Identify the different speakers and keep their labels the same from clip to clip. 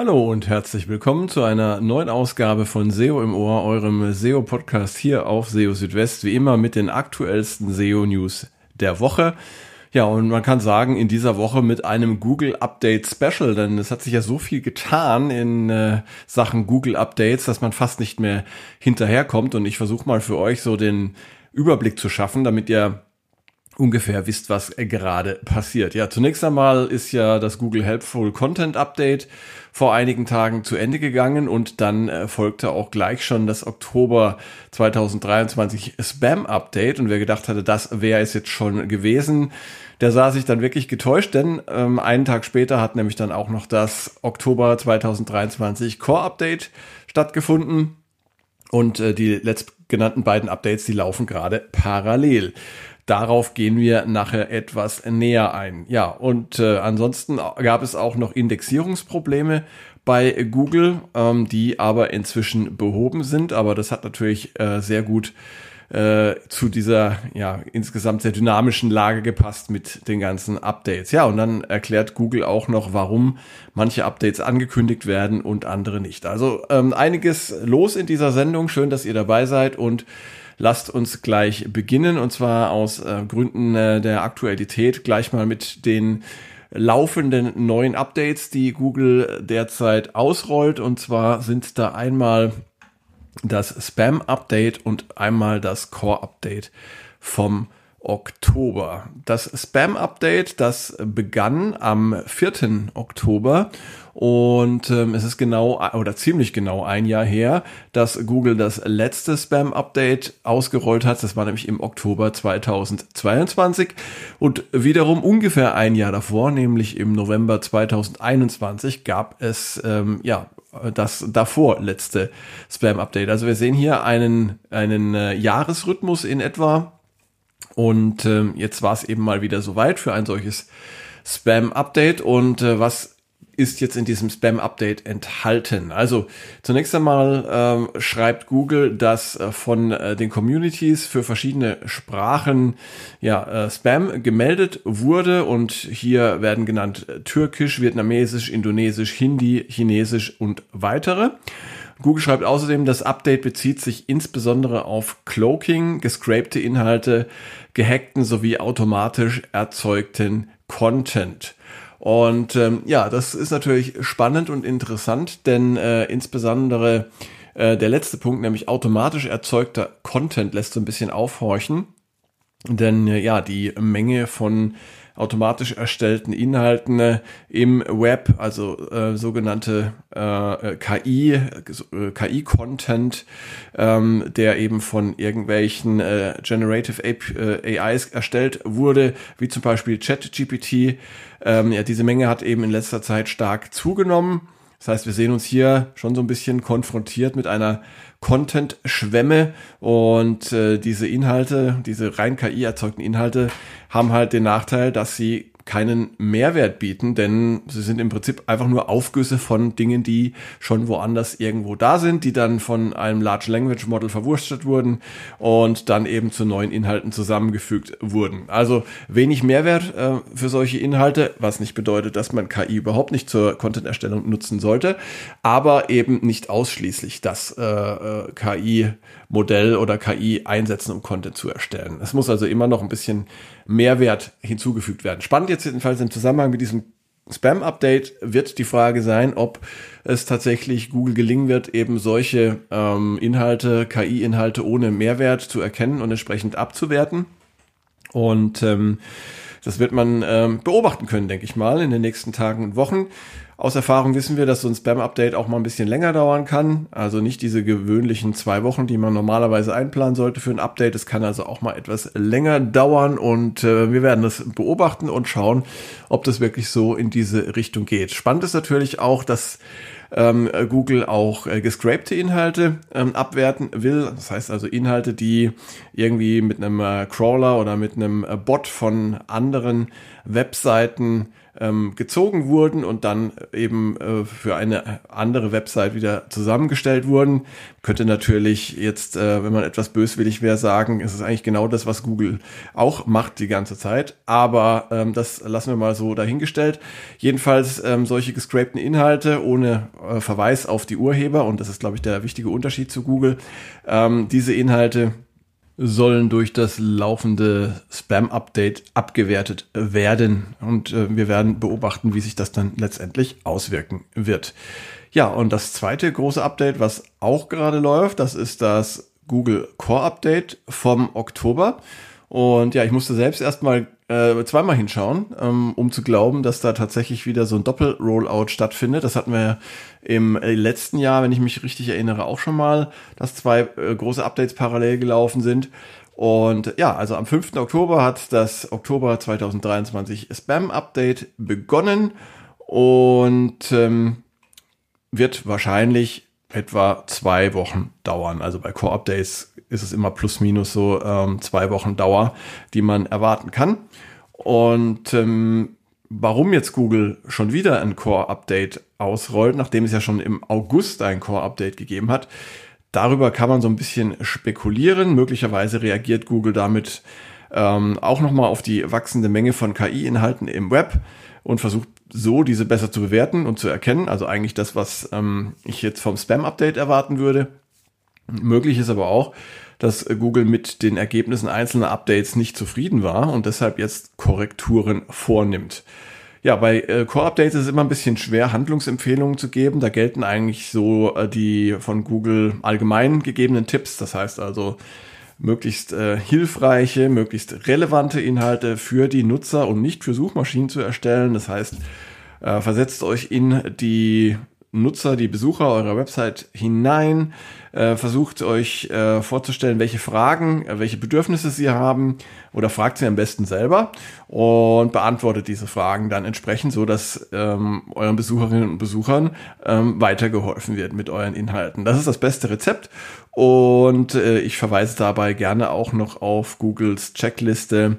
Speaker 1: Hallo und herzlich willkommen zu einer neuen Ausgabe von SEO im Ohr, eurem SEO-Podcast hier auf SEO Südwest, wie immer mit den aktuellsten SEO-News der Woche. Ja, und man kann sagen, in dieser Woche mit einem Google Update Special, denn es hat sich ja so viel getan in äh, Sachen Google Updates, dass man fast nicht mehr hinterherkommt. Und ich versuche mal für euch so den Überblick zu schaffen, damit ihr ungefähr wisst, was gerade passiert. Ja, zunächst einmal ist ja das Google Helpful Content Update vor einigen Tagen zu Ende gegangen und dann äh, folgte auch gleich schon das Oktober 2023 Spam Update und wer gedacht hatte, das wäre es jetzt schon gewesen, der sah sich dann wirklich getäuscht, denn ähm, einen Tag später hat nämlich dann auch noch das Oktober 2023 Core Update stattgefunden und äh, die letztgenannten beiden Updates, die laufen gerade parallel. Darauf gehen wir nachher etwas näher ein. Ja, und äh, ansonsten gab es auch noch Indexierungsprobleme bei Google, ähm, die aber inzwischen behoben sind. Aber das hat natürlich äh, sehr gut äh, zu dieser ja insgesamt sehr dynamischen Lage gepasst mit den ganzen Updates. Ja, und dann erklärt Google auch noch, warum manche Updates angekündigt werden und andere nicht. Also ähm, einiges los in dieser Sendung. Schön, dass ihr dabei seid und lasst uns gleich beginnen und zwar aus äh, Gründen äh, der Aktualität gleich mal mit den laufenden neuen Updates, die Google derzeit ausrollt. Und zwar sind da einmal das Spam-Update und einmal das Core-Update vom Oktober. Das Spam-Update, das begann am 4. Oktober und ähm, es ist genau oder ziemlich genau ein Jahr her, dass Google das letzte Spam-Update ausgerollt hat. Das war nämlich im Oktober 2022 und wiederum ungefähr ein Jahr davor, nämlich im November 2021, gab es ähm, ja das davor letzte Spam-Update. Also wir sehen hier einen, einen äh, Jahresrhythmus in etwa und ähm, jetzt war es eben mal wieder soweit für ein solches Spam-Update. Und äh, was ist jetzt in diesem Spam-Update enthalten? Also zunächst einmal ähm, schreibt Google, dass äh, von äh, den Communities für verschiedene Sprachen ja, äh, Spam gemeldet wurde und hier werden genannt äh, Türkisch, Vietnamesisch, Indonesisch, Hindi, Chinesisch und weitere. Google schreibt außerdem, das Update bezieht sich insbesondere auf Cloaking, gescrapte Inhalte, gehackten sowie automatisch erzeugten Content. Und ähm, ja, das ist natürlich spannend und interessant, denn äh, insbesondere äh, der letzte Punkt, nämlich automatisch erzeugter Content, lässt so ein bisschen aufhorchen. Denn äh, ja, die Menge von automatisch erstellten Inhalten äh, im Web, also äh, sogenannte äh, KI, äh, KI-Content, ähm, der eben von irgendwelchen äh, Generative AIs erstellt wurde, wie zum Beispiel ChatGPT. Ähm, ja, diese Menge hat eben in letzter Zeit stark zugenommen. Das heißt, wir sehen uns hier schon so ein bisschen konfrontiert mit einer Content-Schwemme und äh, diese Inhalte, diese rein KI erzeugten Inhalte haben halt den Nachteil, dass sie keinen Mehrwert bieten, denn sie sind im Prinzip einfach nur Aufgüsse von Dingen, die schon woanders irgendwo da sind, die dann von einem Large Language Model verwurstet wurden und dann eben zu neuen Inhalten zusammengefügt wurden. Also wenig Mehrwert äh, für solche Inhalte, was nicht bedeutet, dass man KI überhaupt nicht zur Content-Erstellung nutzen sollte, aber eben nicht ausschließlich das äh, äh KI-Modell oder KI einsetzen, um Content zu erstellen. Es muss also immer noch ein bisschen Mehrwert hinzugefügt werden. Spannend jetzt jedenfalls im Zusammenhang mit diesem Spam-Update wird die Frage sein, ob es tatsächlich Google gelingen wird, eben solche ähm, Inhalte, KI-Inhalte ohne Mehrwert zu erkennen und entsprechend abzuwerten. Und ähm, das wird man ähm, beobachten können, denke ich mal, in den nächsten Tagen und Wochen. Aus Erfahrung wissen wir, dass so ein Spam-Update auch mal ein bisschen länger dauern kann. Also nicht diese gewöhnlichen zwei Wochen, die man normalerweise einplanen sollte für ein Update. Es kann also auch mal etwas länger dauern und äh, wir werden das beobachten und schauen, ob das wirklich so in diese Richtung geht. Spannend ist natürlich auch, dass ähm, Google auch äh, gescrapte Inhalte ähm, abwerten will. Das heißt also Inhalte, die irgendwie mit einem äh, Crawler oder mit einem äh, Bot von anderen Webseiten ähm, gezogen wurden und dann eben äh, für eine andere Website wieder zusammengestellt wurden. Könnte natürlich jetzt, äh, wenn man etwas böswillig wäre, sagen, es ist eigentlich genau das, was Google auch macht die ganze Zeit. Aber ähm, das lassen wir mal so dahingestellt. Jedenfalls ähm, solche gescrapten Inhalte ohne äh, Verweis auf die Urheber, und das ist, glaube ich, der wichtige Unterschied zu Google, ähm, diese Inhalte sollen durch das laufende Spam-Update abgewertet werden. Und äh, wir werden beobachten, wie sich das dann letztendlich auswirken wird. Ja, und das zweite große Update, was auch gerade läuft, das ist das Google Core Update vom Oktober. Und ja, ich musste selbst erstmal äh, zweimal hinschauen, ähm, um zu glauben, dass da tatsächlich wieder so ein Doppel-Rollout stattfindet. Das hatten wir im äh, letzten Jahr, wenn ich mich richtig erinnere, auch schon mal, dass zwei äh, große Updates parallel gelaufen sind. Und ja, also am 5. Oktober hat das Oktober 2023 Spam-Update begonnen und ähm, wird wahrscheinlich etwa zwei Wochen dauern. Also bei Core-Updates ist es immer plus minus so ähm, zwei Wochen Dauer, die man erwarten kann. Und ähm, warum jetzt Google schon wieder ein Core-Update ausrollt, nachdem es ja schon im August ein Core-Update gegeben hat, darüber kann man so ein bisschen spekulieren. Möglicherweise reagiert Google damit ähm, auch nochmal auf die wachsende Menge von KI-Inhalten im Web und versucht so diese besser zu bewerten und zu erkennen. Also eigentlich das, was ähm, ich jetzt vom Spam-Update erwarten würde. Möglich ist aber auch, dass Google mit den Ergebnissen einzelner Updates nicht zufrieden war und deshalb jetzt Korrekturen vornimmt. Ja, bei äh, Core-Updates ist es immer ein bisschen schwer, Handlungsempfehlungen zu geben. Da gelten eigentlich so äh, die von Google allgemein gegebenen Tipps. Das heißt also, möglichst äh, hilfreiche, möglichst relevante Inhalte für die Nutzer und nicht für Suchmaschinen zu erstellen. Das heißt, äh, versetzt euch in die Nutzer, die Besucher eurer Website hinein, äh, versucht euch äh, vorzustellen, welche Fragen, äh, welche Bedürfnisse sie haben oder fragt sie am besten selber und beantwortet diese Fragen dann entsprechend, so dass ähm, euren Besucherinnen und Besuchern ähm, weitergeholfen wird mit euren Inhalten. Das ist das beste Rezept und äh, ich verweise dabei gerne auch noch auf Googles Checkliste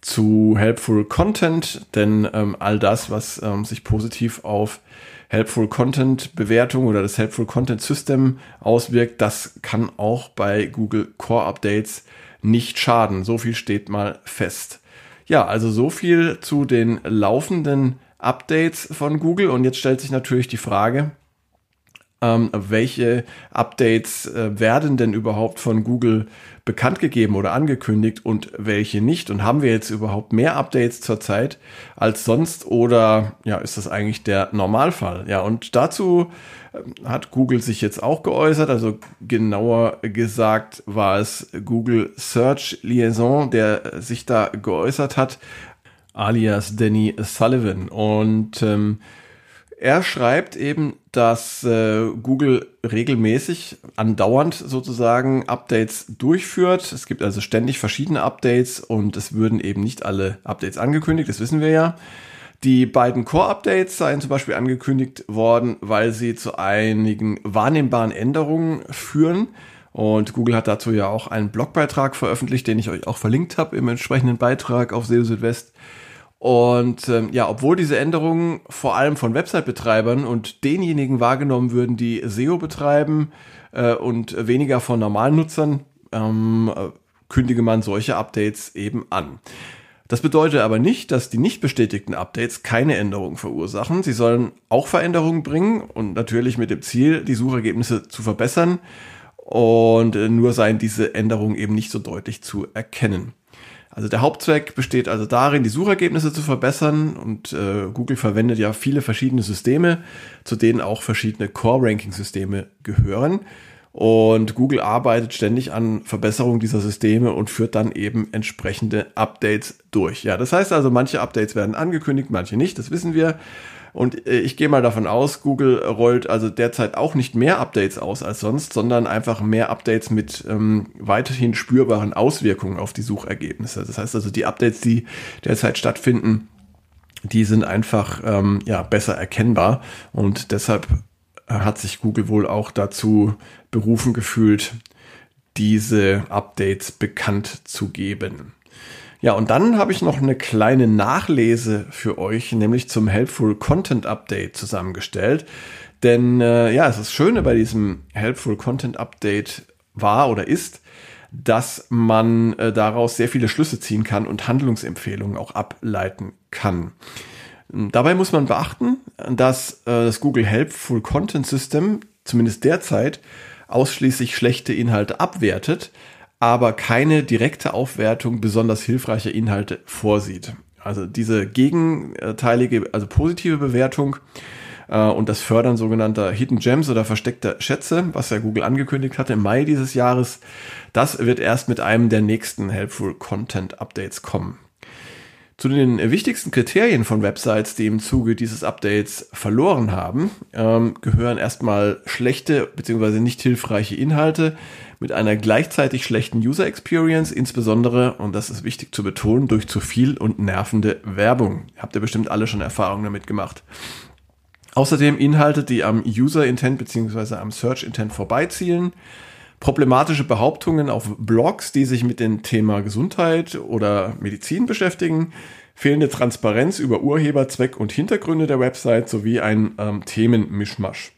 Speaker 1: zu Helpful Content, denn ähm, all das, was ähm, sich positiv auf Helpful Content Bewertung oder das Helpful Content System auswirkt, das kann auch bei Google Core Updates nicht schaden. So viel steht mal fest. Ja, also so viel zu den laufenden Updates von Google. Und jetzt stellt sich natürlich die Frage, ähm, welche Updates äh, werden denn überhaupt von Google bekannt gegeben oder angekündigt und welche nicht? Und haben wir jetzt überhaupt mehr Updates zurzeit als sonst oder ja, ist das eigentlich der Normalfall? Ja, und dazu äh, hat Google sich jetzt auch geäußert, also genauer gesagt war es Google Search Liaison, der sich da geäußert hat, alias Danny Sullivan. Und ähm, er schreibt eben, dass äh, Google regelmäßig, andauernd sozusagen Updates durchführt. Es gibt also ständig verschiedene Updates und es würden eben nicht alle Updates angekündigt, das wissen wir ja. Die beiden Core-Updates seien zum Beispiel angekündigt worden, weil sie zu einigen wahrnehmbaren Änderungen führen. Und Google hat dazu ja auch einen Blogbeitrag veröffentlicht, den ich euch auch verlinkt habe im entsprechenden Beitrag auf SEO Südwest. Und ähm, ja, obwohl diese Änderungen vor allem von Website-Betreibern und denjenigen wahrgenommen würden, die SEO betreiben äh, und weniger von normalen Nutzern, ähm, äh, kündige man solche Updates eben an. Das bedeutet aber nicht, dass die nicht bestätigten Updates keine Änderungen verursachen. Sie sollen auch Veränderungen bringen und natürlich mit dem Ziel, die Suchergebnisse zu verbessern. Und äh, nur seien diese Änderungen eben nicht so deutlich zu erkennen. Also der Hauptzweck besteht also darin, die Suchergebnisse zu verbessern und äh, Google verwendet ja viele verschiedene Systeme, zu denen auch verschiedene Core-Ranking-Systeme gehören. Und Google arbeitet ständig an Verbesserung dieser Systeme und führt dann eben entsprechende Updates durch. Ja, das heißt also, manche Updates werden angekündigt, manche nicht, das wissen wir. Und äh, ich gehe mal davon aus, Google rollt also derzeit auch nicht mehr Updates aus als sonst, sondern einfach mehr Updates mit ähm, weiterhin spürbaren Auswirkungen auf die Suchergebnisse. Das heißt also, die Updates, die derzeit stattfinden, die sind einfach ähm, ja, besser erkennbar und deshalb hat sich Google wohl auch dazu berufen gefühlt, diese Updates bekannt zu geben. Ja, und dann habe ich noch eine kleine Nachlese für euch, nämlich zum Helpful Content Update zusammengestellt. Denn äh, ja, es ist Schöne bei diesem Helpful Content Update war oder ist, dass man äh, daraus sehr viele Schlüsse ziehen kann und Handlungsempfehlungen auch ableiten kann. Dabei muss man beachten, dass äh, das Google Helpful Content System zumindest derzeit ausschließlich schlechte Inhalte abwertet, aber keine direkte Aufwertung besonders hilfreicher Inhalte vorsieht. Also diese gegenteilige, also positive Bewertung äh, und das Fördern sogenannter Hidden Gems oder versteckter Schätze, was ja Google angekündigt hatte im Mai dieses Jahres, das wird erst mit einem der nächsten Helpful Content Updates kommen. Zu den wichtigsten Kriterien von Websites, die im Zuge dieses Updates verloren haben, ähm, gehören erstmal schlechte bzw. nicht hilfreiche Inhalte mit einer gleichzeitig schlechten User Experience, insbesondere, und das ist wichtig zu betonen, durch zu viel und nervende Werbung. Habt ihr bestimmt alle schon Erfahrungen damit gemacht. Außerdem Inhalte, die am User Intent bzw. am Search Intent vorbeizielen, problematische Behauptungen auf Blogs, die sich mit dem Thema Gesundheit oder Medizin beschäftigen, fehlende Transparenz über Urheber, Zweck und Hintergründe der Website sowie ein ähm, Themenmischmasch.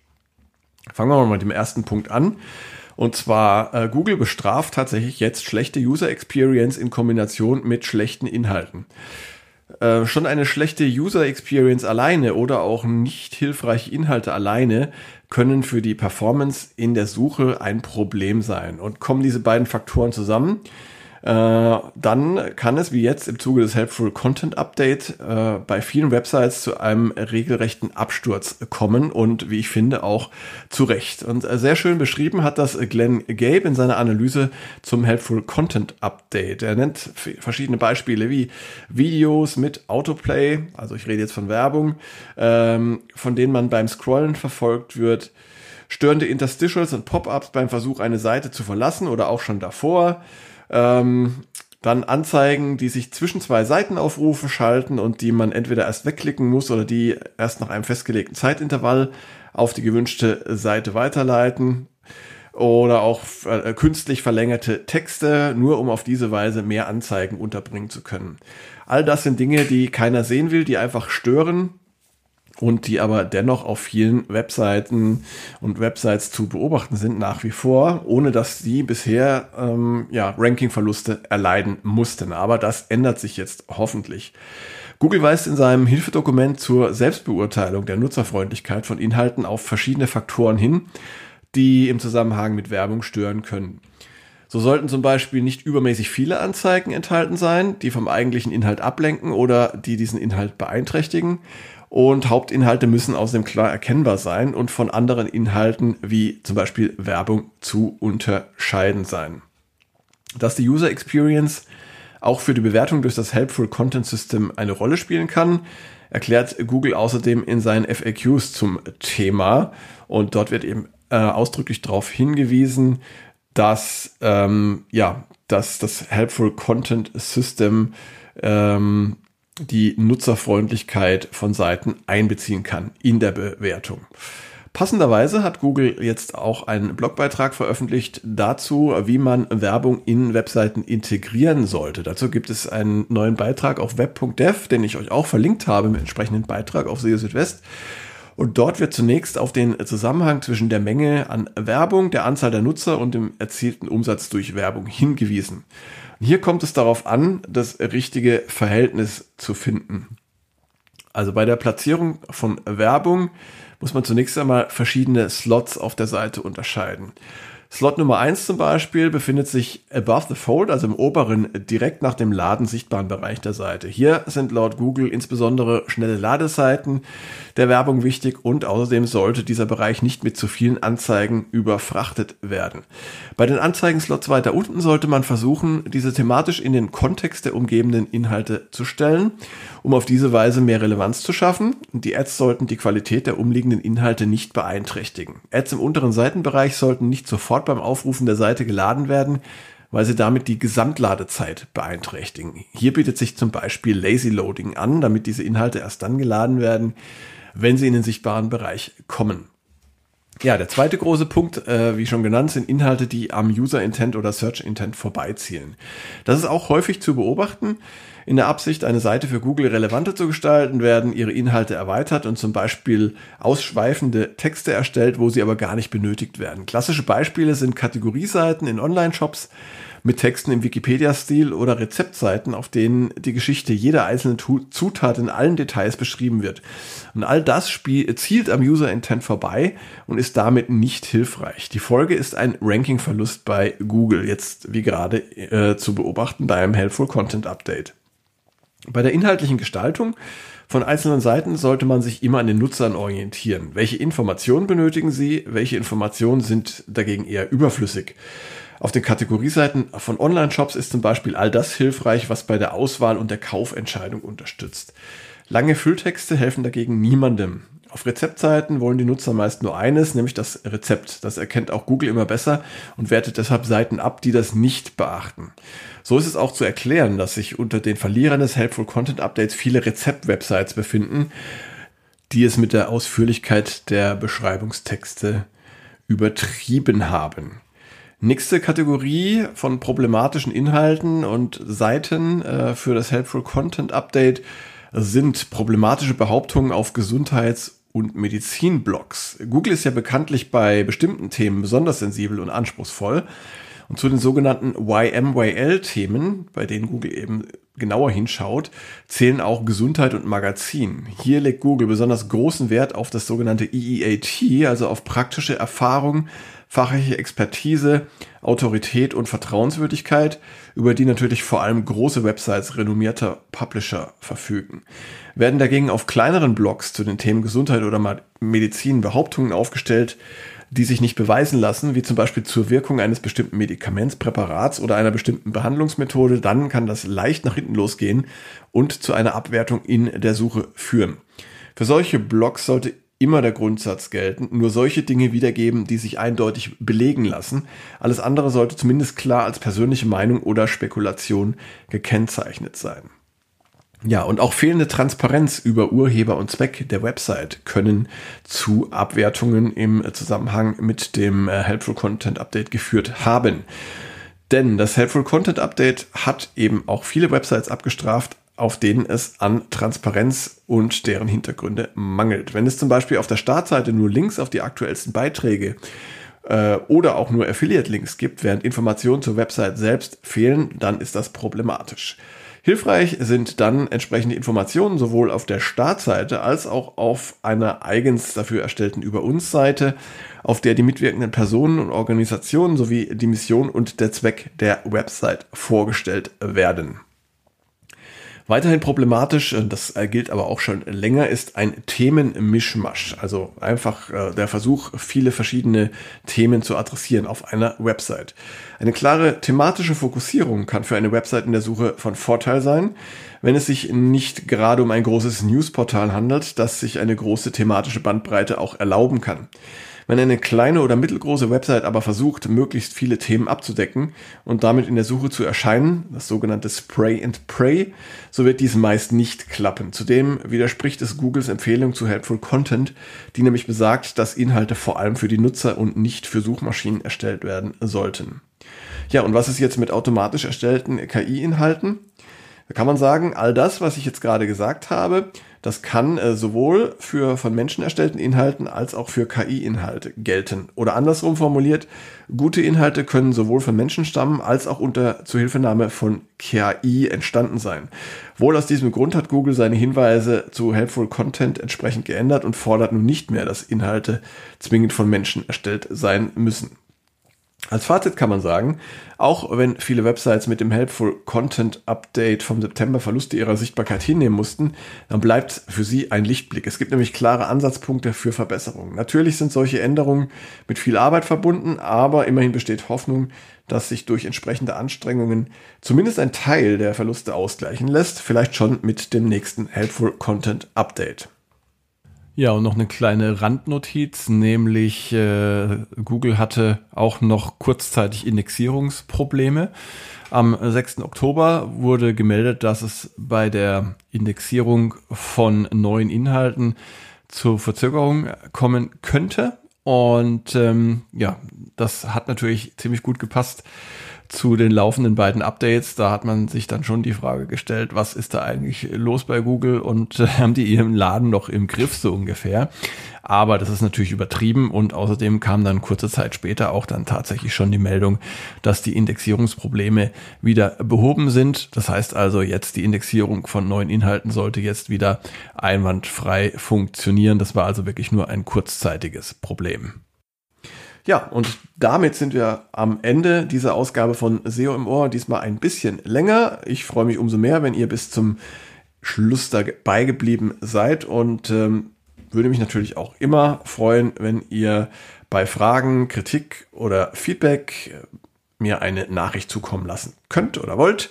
Speaker 1: Fangen wir mal mit dem ersten Punkt an. Und zwar, äh, Google bestraft tatsächlich jetzt schlechte User Experience in Kombination mit schlechten Inhalten. Äh, schon eine schlechte User Experience alleine oder auch nicht hilfreiche Inhalte alleine können für die Performance in der Suche ein Problem sein. Und kommen diese beiden Faktoren zusammen, dann kann es wie jetzt im Zuge des Helpful Content Update äh, bei vielen Websites zu einem regelrechten Absturz kommen und wie ich finde auch zu Recht. Und äh, sehr schön beschrieben hat das Glenn Gabe in seiner Analyse zum Helpful Content Update. Er nennt verschiedene Beispiele wie Videos mit Autoplay, also ich rede jetzt von Werbung, ähm, von denen man beim Scrollen verfolgt wird störende Interstitials und Pop-ups beim Versuch, eine Seite zu verlassen oder auch schon davor, ähm, dann Anzeigen, die sich zwischen zwei Seitenaufrufen schalten und die man entweder erst wegklicken muss oder die erst nach einem festgelegten Zeitintervall auf die gewünschte Seite weiterleiten. Oder auch äh, künstlich verlängerte Texte, nur um auf diese Weise mehr Anzeigen unterbringen zu können. All das sind Dinge, die keiner sehen will, die einfach stören und die aber dennoch auf vielen Webseiten und Websites zu beobachten sind nach wie vor, ohne dass die bisher ähm, ja, Rankingverluste erleiden mussten. Aber das ändert sich jetzt hoffentlich. Google weist in seinem Hilfedokument zur Selbstbeurteilung der Nutzerfreundlichkeit von Inhalten auf verschiedene Faktoren hin, die im Zusammenhang mit Werbung stören können. So sollten zum Beispiel nicht übermäßig viele Anzeigen enthalten sein, die vom eigentlichen Inhalt ablenken oder die diesen Inhalt beeinträchtigen und Hauptinhalte müssen außerdem klar erkennbar sein und von anderen Inhalten wie zum Beispiel Werbung zu unterscheiden sein. Dass die User Experience auch für die Bewertung durch das Helpful Content System eine Rolle spielen kann, erklärt Google außerdem in seinen FAQs zum Thema. Und dort wird eben äh, ausdrücklich darauf hingewiesen, dass, ähm, ja, dass das Helpful Content System ähm, die Nutzerfreundlichkeit von Seiten einbeziehen kann in der Bewertung. Passenderweise hat Google jetzt auch einen Blogbeitrag veröffentlicht dazu, wie man Werbung in Webseiten integrieren sollte. Dazu gibt es einen neuen Beitrag auf web.dev, den ich euch auch verlinkt habe im entsprechenden Beitrag auf SEO Südwest. Und dort wird zunächst auf den Zusammenhang zwischen der Menge an Werbung, der Anzahl der Nutzer und dem erzielten Umsatz durch Werbung hingewiesen. Hier kommt es darauf an, das richtige Verhältnis zu finden. Also bei der Platzierung von Werbung muss man zunächst einmal verschiedene Slots auf der Seite unterscheiden. Slot Nummer 1 zum Beispiel befindet sich above the fold, also im oberen, direkt nach dem Laden sichtbaren Bereich der Seite. Hier sind laut Google insbesondere schnelle Ladezeiten der Werbung wichtig und außerdem sollte dieser Bereich nicht mit zu vielen Anzeigen überfrachtet werden. Bei den Anzeigenslots weiter unten sollte man versuchen, diese thematisch in den Kontext der umgebenden Inhalte zu stellen, um auf diese Weise mehr Relevanz zu schaffen. Die Ads sollten die Qualität der umliegenden Inhalte nicht beeinträchtigen. Ads im unteren Seitenbereich sollten nicht sofort beim Aufrufen der Seite geladen werden, weil sie damit die Gesamtladezeit beeinträchtigen. Hier bietet sich zum Beispiel Lazy Loading an, damit diese Inhalte erst dann geladen werden, wenn sie in den sichtbaren Bereich kommen. Ja, der zweite große Punkt, äh, wie schon genannt, sind Inhalte, die am User Intent oder Search Intent vorbeizielen. Das ist auch häufig zu beobachten. In der Absicht, eine Seite für Google relevanter zu gestalten, werden ihre Inhalte erweitert und zum Beispiel ausschweifende Texte erstellt, wo sie aber gar nicht benötigt werden. Klassische Beispiele sind Kategorieseiten in Online-Shops, mit Texten im Wikipedia-Stil oder Rezeptseiten, auf denen die Geschichte jeder einzelnen Zutat in allen Details beschrieben wird. Und all das zielt am User-Intent vorbei und ist damit nicht hilfreich. Die Folge ist ein Ranking-Verlust bei Google, jetzt wie gerade äh, zu beobachten bei einem Helpful Content Update. Bei der inhaltlichen Gestaltung von einzelnen Seiten sollte man sich immer an den Nutzern orientieren. Welche Informationen benötigen sie? Welche Informationen sind dagegen eher überflüssig? Auf den Kategorieseiten von Online-Shops ist zum Beispiel all das hilfreich, was bei der Auswahl und der Kaufentscheidung unterstützt. Lange Fülltexte helfen dagegen niemandem. Auf Rezeptseiten wollen die Nutzer meist nur eines, nämlich das Rezept. Das erkennt auch Google immer besser und wertet deshalb Seiten ab, die das nicht beachten. So ist es auch zu erklären, dass sich unter den Verlierern des Helpful Content Updates viele Rezept-Websites befinden, die es mit der Ausführlichkeit der Beschreibungstexte übertrieben haben. Nächste Kategorie von problematischen Inhalten und Seiten äh, für das Helpful Content Update sind problematische Behauptungen auf Gesundheits- und Medizinblogs. Google ist ja bekanntlich bei bestimmten Themen besonders sensibel und anspruchsvoll. Und zu den sogenannten YMYL-Themen, bei denen Google eben genauer hinschaut, zählen auch Gesundheit und Magazin. Hier legt Google besonders großen Wert auf das sogenannte EEAT, also auf praktische Erfahrung fachliche Expertise, Autorität und Vertrauenswürdigkeit, über die natürlich vor allem große Websites renommierter Publisher verfügen. Werden dagegen auf kleineren Blogs zu den Themen Gesundheit oder Medizin Behauptungen aufgestellt, die sich nicht beweisen lassen, wie zum Beispiel zur Wirkung eines bestimmten Medikaments, Präparats oder einer bestimmten Behandlungsmethode, dann kann das leicht nach hinten losgehen und zu einer Abwertung in der Suche führen. Für solche Blogs sollte immer der Grundsatz gelten, nur solche Dinge wiedergeben, die sich eindeutig belegen lassen. Alles andere sollte zumindest klar als persönliche Meinung oder Spekulation gekennzeichnet sein. Ja, und auch fehlende Transparenz über Urheber und Zweck der Website können zu Abwertungen im Zusammenhang mit dem äh, Helpful Content Update geführt haben. Denn das Helpful Content Update hat eben auch viele Websites abgestraft, auf denen es an Transparenz und deren Hintergründe mangelt. Wenn es zum Beispiel auf der Startseite nur Links auf die aktuellsten Beiträge äh, oder auch nur Affiliate-Links gibt, während Informationen zur Website selbst fehlen, dann ist das problematisch. Hilfreich sind dann entsprechende Informationen sowohl auf der Startseite als auch auf einer eigens dafür erstellten Über uns Seite, auf der die mitwirkenden Personen und Organisationen sowie die Mission und der Zweck der Website vorgestellt werden. Weiterhin problematisch, äh, das gilt aber auch schon länger, ist ein Themenmischmasch. Also einfach äh, der Versuch, viele verschiedene Themen zu adressieren auf einer Website. Eine klare thematische Fokussierung kann für eine Website in der Suche von Vorteil sein, wenn es sich nicht gerade um ein großes Newsportal handelt, das sich eine große thematische Bandbreite auch erlauben kann. Wenn eine kleine oder mittelgroße Website aber versucht, möglichst viele Themen abzudecken und damit in der Suche zu erscheinen, das sogenannte Spray and Pray, so wird dies meist nicht klappen. Zudem widerspricht es Googles Empfehlung zu Helpful Content, die nämlich besagt, dass Inhalte vor allem für die Nutzer und nicht für Suchmaschinen erstellt werden sollten. Ja, und was ist jetzt mit automatisch erstellten KI-Inhalten? Da kann man sagen, all das, was ich jetzt gerade gesagt habe, das kann äh, sowohl für von Menschen erstellten Inhalten als auch für KI-Inhalte gelten. Oder andersrum formuliert, gute Inhalte können sowohl von Menschen stammen als auch unter Zuhilfenahme von KI entstanden sein. Wohl aus diesem Grund hat Google seine Hinweise zu Helpful Content entsprechend geändert und fordert nun nicht mehr, dass Inhalte zwingend von Menschen erstellt sein müssen. Als Fazit kann man sagen, auch wenn viele Websites mit dem Helpful Content Update vom September Verluste ihrer Sichtbarkeit hinnehmen mussten, dann bleibt für sie ein Lichtblick. Es gibt nämlich klare Ansatzpunkte für Verbesserungen. Natürlich sind solche Änderungen mit viel Arbeit verbunden, aber immerhin besteht Hoffnung, dass sich durch entsprechende Anstrengungen zumindest ein Teil der Verluste ausgleichen lässt, vielleicht schon mit dem nächsten Helpful Content Update. Ja, und noch eine kleine Randnotiz, nämlich äh, Google hatte auch noch kurzzeitig Indexierungsprobleme. Am 6. Oktober wurde gemeldet, dass es bei der Indexierung von neuen Inhalten zur Verzögerung kommen könnte. Und ähm, ja, das hat natürlich ziemlich gut gepasst zu den laufenden beiden Updates. Da hat man sich dann schon die Frage gestellt, was ist da eigentlich los bei Google und äh, haben die ihren Laden noch im Griff so ungefähr. Aber das ist natürlich übertrieben und außerdem kam dann kurze Zeit später auch dann tatsächlich schon die Meldung, dass die Indexierungsprobleme wieder behoben sind. Das heißt also jetzt die Indexierung von neuen Inhalten sollte jetzt wieder einwandfrei funktionieren. Das war also wirklich nur ein kurzzeitiges Problem. Ja, und damit sind wir am Ende dieser Ausgabe von SEO im Ohr. Diesmal ein bisschen länger. Ich freue mich umso mehr, wenn ihr bis zum Schluss dabei geblieben seid und ähm, würde mich natürlich auch immer freuen, wenn ihr bei Fragen, Kritik oder Feedback äh, mir eine Nachricht zukommen lassen könnt oder wollt.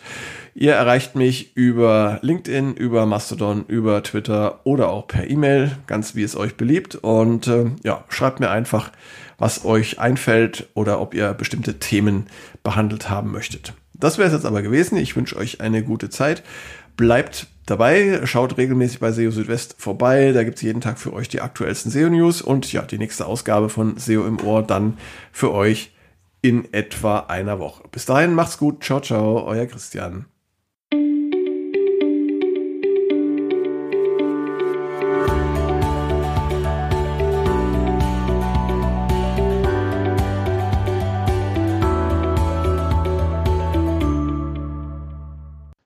Speaker 1: Ihr erreicht mich über LinkedIn, über Mastodon, über Twitter oder auch per E-Mail, ganz wie es euch beliebt. Und äh, ja, schreibt mir einfach was euch einfällt oder ob ihr bestimmte Themen behandelt haben möchtet. Das wäre es jetzt aber gewesen. Ich wünsche euch eine gute Zeit. Bleibt dabei, schaut regelmäßig bei SEO Südwest vorbei. Da gibt es jeden Tag für euch die aktuellsten SEO-News und ja, die nächste Ausgabe von SEO im Ohr dann für euch in etwa einer Woche. Bis dahin, macht's gut. Ciao, ciao, euer Christian.